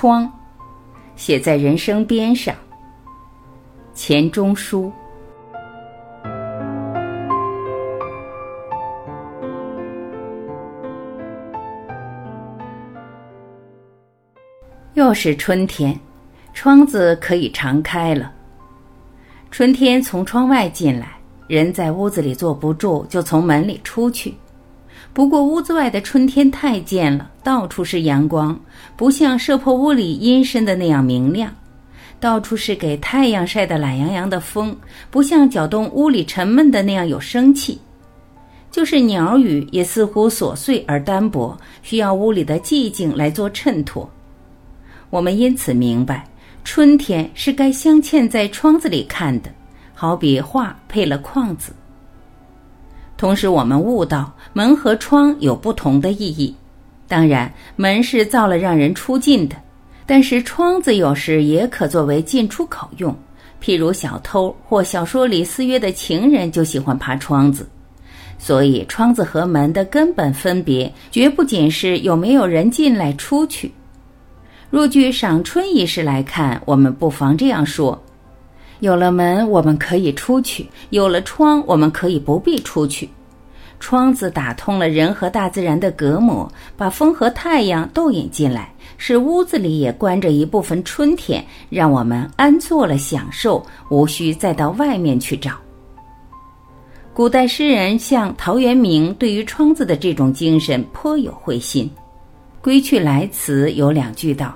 窗，写在人生边上。钱钟书。又是春天，窗子可以常开了。春天从窗外进来，人在屋子里坐不住，就从门里出去。不过屋子外的春天太贱了，到处是阳光，不像射破屋里阴森的那样明亮；到处是给太阳晒得懒洋洋的风，不像搅动屋里沉闷的那样有生气。就是鸟语也似乎琐碎而单薄，需要屋里的寂静来做衬托。我们因此明白，春天是该镶嵌在窗子里看的，好比画配了框子。同时，我们悟到门和窗有不同的意义。当然，门是造了让人出进的，但是窗子有时也可作为进出口用。譬如小偷或小说里私约的情人就喜欢爬窗子。所以，窗子和门的根本分别，绝不仅是有没有人进来出去。若据赏春仪式来看，我们不妨这样说。有了门，我们可以出去；有了窗，我们可以不必出去。窗子打通了人和大自然的隔膜，把风和太阳都引进来，使屋子里也关着一部分春天，让我们安坐了享受，无需再到外面去找。古代诗人像陶渊明，对于窗子的这种精神颇有会心，《归去来辞》有两句道：“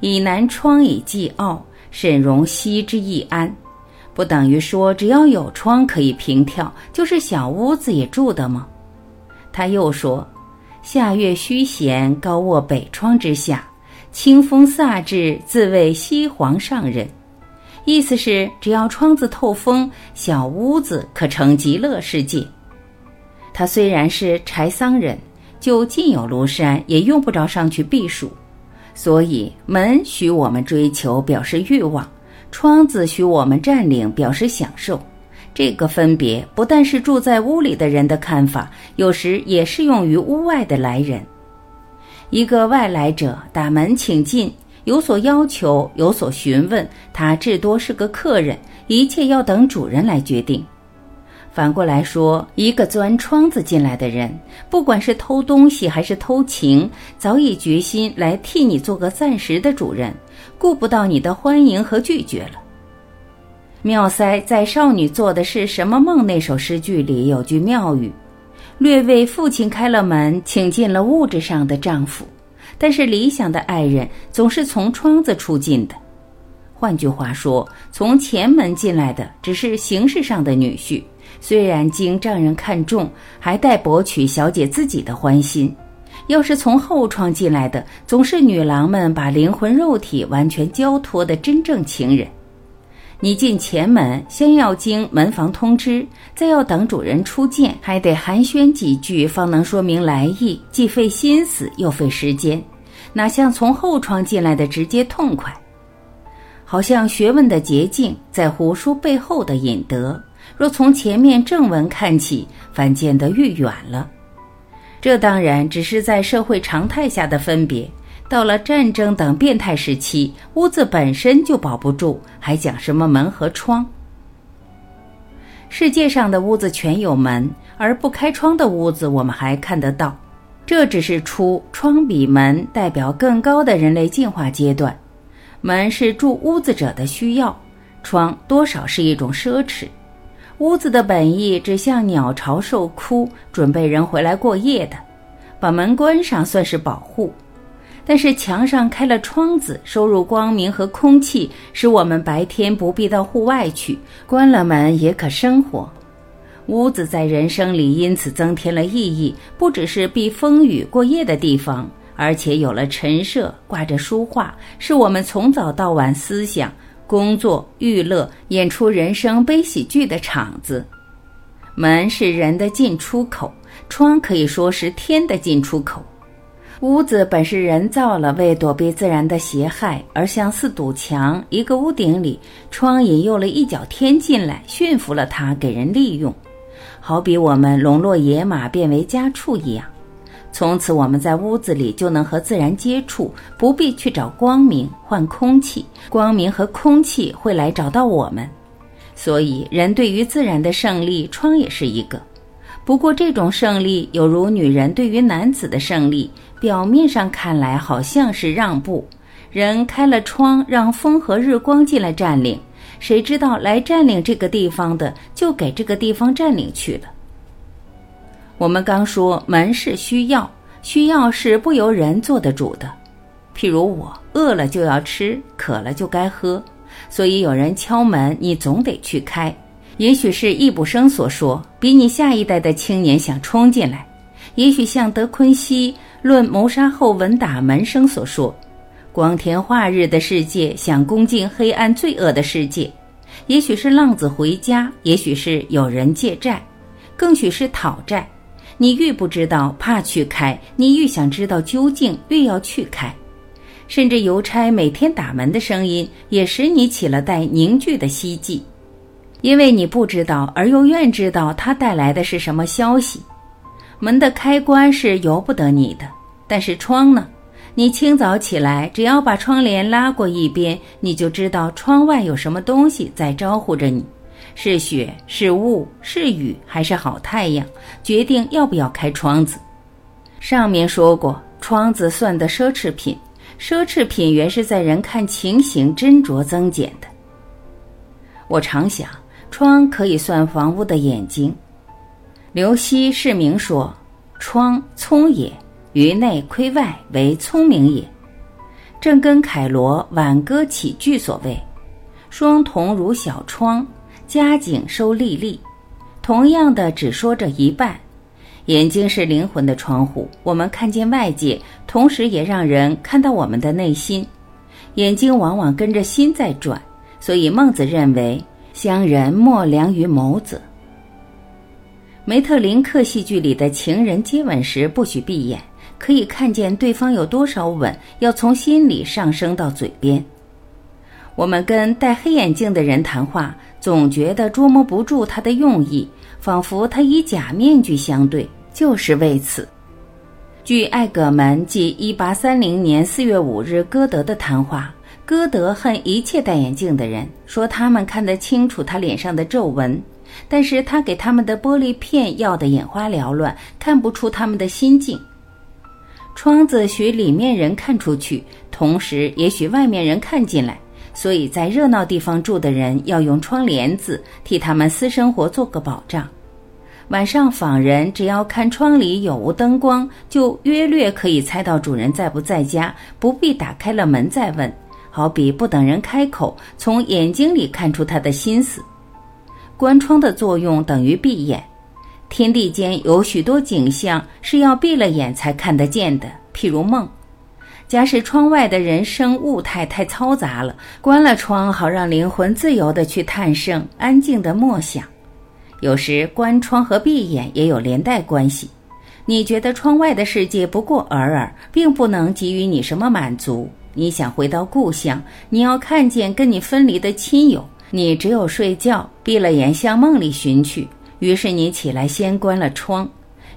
以南窗以寄傲。”沈容惜之易安，不等于说只要有窗可以平跳，就是小屋子也住的吗？他又说：“夏月虚闲，高卧北窗之下，清风飒至，自谓西皇上人。”意思是只要窗子透风，小屋子可成极乐世界。他虽然是柴桑人，就近有庐山，也用不着上去避暑。所以，门许我们追求，表示欲望；窗子许我们占领，表示享受。这个分别不但是住在屋里的人的看法，有时也适用于屋外的来人。一个外来者打门请进，有所要求，有所询问，他至多是个客人，一切要等主人来决定。反过来说，一个钻窗子进来的人，不管是偷东西还是偷情，早已决心来替你做个暂时的主人，顾不到你的欢迎和拒绝了。妙塞在《少女做的是什么梦》那首诗句里有句妙语，略为父亲开了门，请进了物质上的丈夫，但是理想的爱人总是从窗子出进的。换句话说，从前门进来的只是形式上的女婿。虽然经丈人看中，还待博取小姐自己的欢心。要是从后窗进来的，总是女郎们把灵魂肉体完全交托的真正情人。你进前门，先要经门房通知，再要等主人出见，还得寒暄几句，方能说明来意，既费心思又费时间，哪像从后窗进来的直接痛快？好像学问的捷径，在胡书背后的引得。若从前面正文看起，反见得愈远了。这当然只是在社会常态下的分别。到了战争等变态时期，屋子本身就保不住，还讲什么门和窗？世界上的屋子全有门，而不开窗的屋子我们还看得到。这只是出窗比门代表更高的人类进化阶段。门是住屋子者的需要，窗多少是一种奢侈。屋子的本意只像鸟巢受枯，准备人回来过夜的，把门关上算是保护。但是墙上开了窗子，收入光明和空气，使我们白天不必到户外去；关了门也可生活。屋子在人生里因此增添了意义，不只是避风雨过夜的地方，而且有了陈设，挂着书画，是我们从早到晚思想。工作、娱乐、演出人生悲喜剧的场子，门是人的进出口，窗可以说是天的进出口。屋子本是人造了，为躲避自然的邪害，而像四堵墙，一个屋顶里，窗引诱了一角天进来，驯服了它，给人利用。好比我们笼络野马变为家畜一样，从此我们在屋子里就能和自然接触，不必去找光明换空气，光明和空气会来找到我们。所以，人对于自然的胜利，窗也是一个。不过，这种胜利有如女人对于男子的胜利，表面上看来好像是让步，人开了窗，让风和日光进来占领。谁知道来占领这个地方的，就给这个地方占领去了。我们刚说门是需要，需要是不由人做得主的。譬如我饿了就要吃，渴了就该喝。所以有人敲门，你总得去开。也许是易卜生所说，比你下一代的青年想冲进来；也许像德昆西论谋杀后闻打门声所说，光天化日的世界想攻进黑暗罪恶的世界；也许是浪子回家，也许是有人借债，更许是讨债。你愈不知道，怕去开；你愈想知道究竟，越要去开。甚至邮差每天打门的声音，也使你起了带凝聚的希冀，因为你不知道，而又愿知道他带来的是什么消息。门的开关是由不得你的，但是窗呢？你清早起来，只要把窗帘拉过一边，你就知道窗外有什么东西在招呼着你，是雪，是雾，是雨，还是好太阳，决定要不要开窗子。上面说过，窗子算的奢侈品。奢侈品原是在人看情形斟酌增减的。我常想，窗可以算房屋的眼睛。刘熙释明说：“窗聪也，于内窥外为聪明也。”正跟凯罗《挽歌起句》所谓：“双瞳如小窗，佳景收粒粒。”同样的，只说这一半。眼睛是灵魂的窗户，我们看见外界，同时也让人看到我们的内心。眼睛往往跟着心在转，所以孟子认为乡人莫良于眸子。梅特林克戏剧里的情人接吻时不许闭眼，可以看见对方有多少吻，要从心里上升到嘴边。我们跟戴黑眼镜的人谈话，总觉得捉摸不住他的用意。仿佛他以假面具相对，就是为此。据艾葛门记一八三零年四月五日歌德的谈话，歌德恨一切戴眼镜的人，说他们看得清楚他脸上的皱纹，但是他给他们的玻璃片要得眼花缭乱，看不出他们的心境。窗子许里面人看出去，同时也许外面人看进来。所以在热闹地方住的人要用窗帘子替他们私生活做个保障。晚上访人只要看窗里有无灯光，就约略可以猜到主人在不在家，不必打开了门再问。好比不等人开口，从眼睛里看出他的心思。关窗的作用等于闭眼。天地间有许多景象是要闭了眼才看得见的，譬如梦。假使窗外的人生物态太嘈杂了，关了窗，好让灵魂自由地去探胜，安静地默想。有时关窗和闭眼也有连带关系。你觉得窗外的世界不过尔尔，并不能给予你什么满足。你想回到故乡，你要看见跟你分离的亲友，你只有睡觉，闭了眼向梦里寻去。于是你起来先关了窗。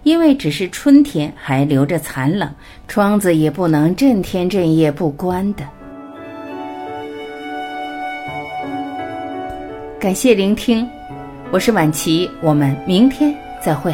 因为只是春天，还留着残冷，窗子也不能震天震夜不关的。感谢聆听，我是晚琪，我们明天再会。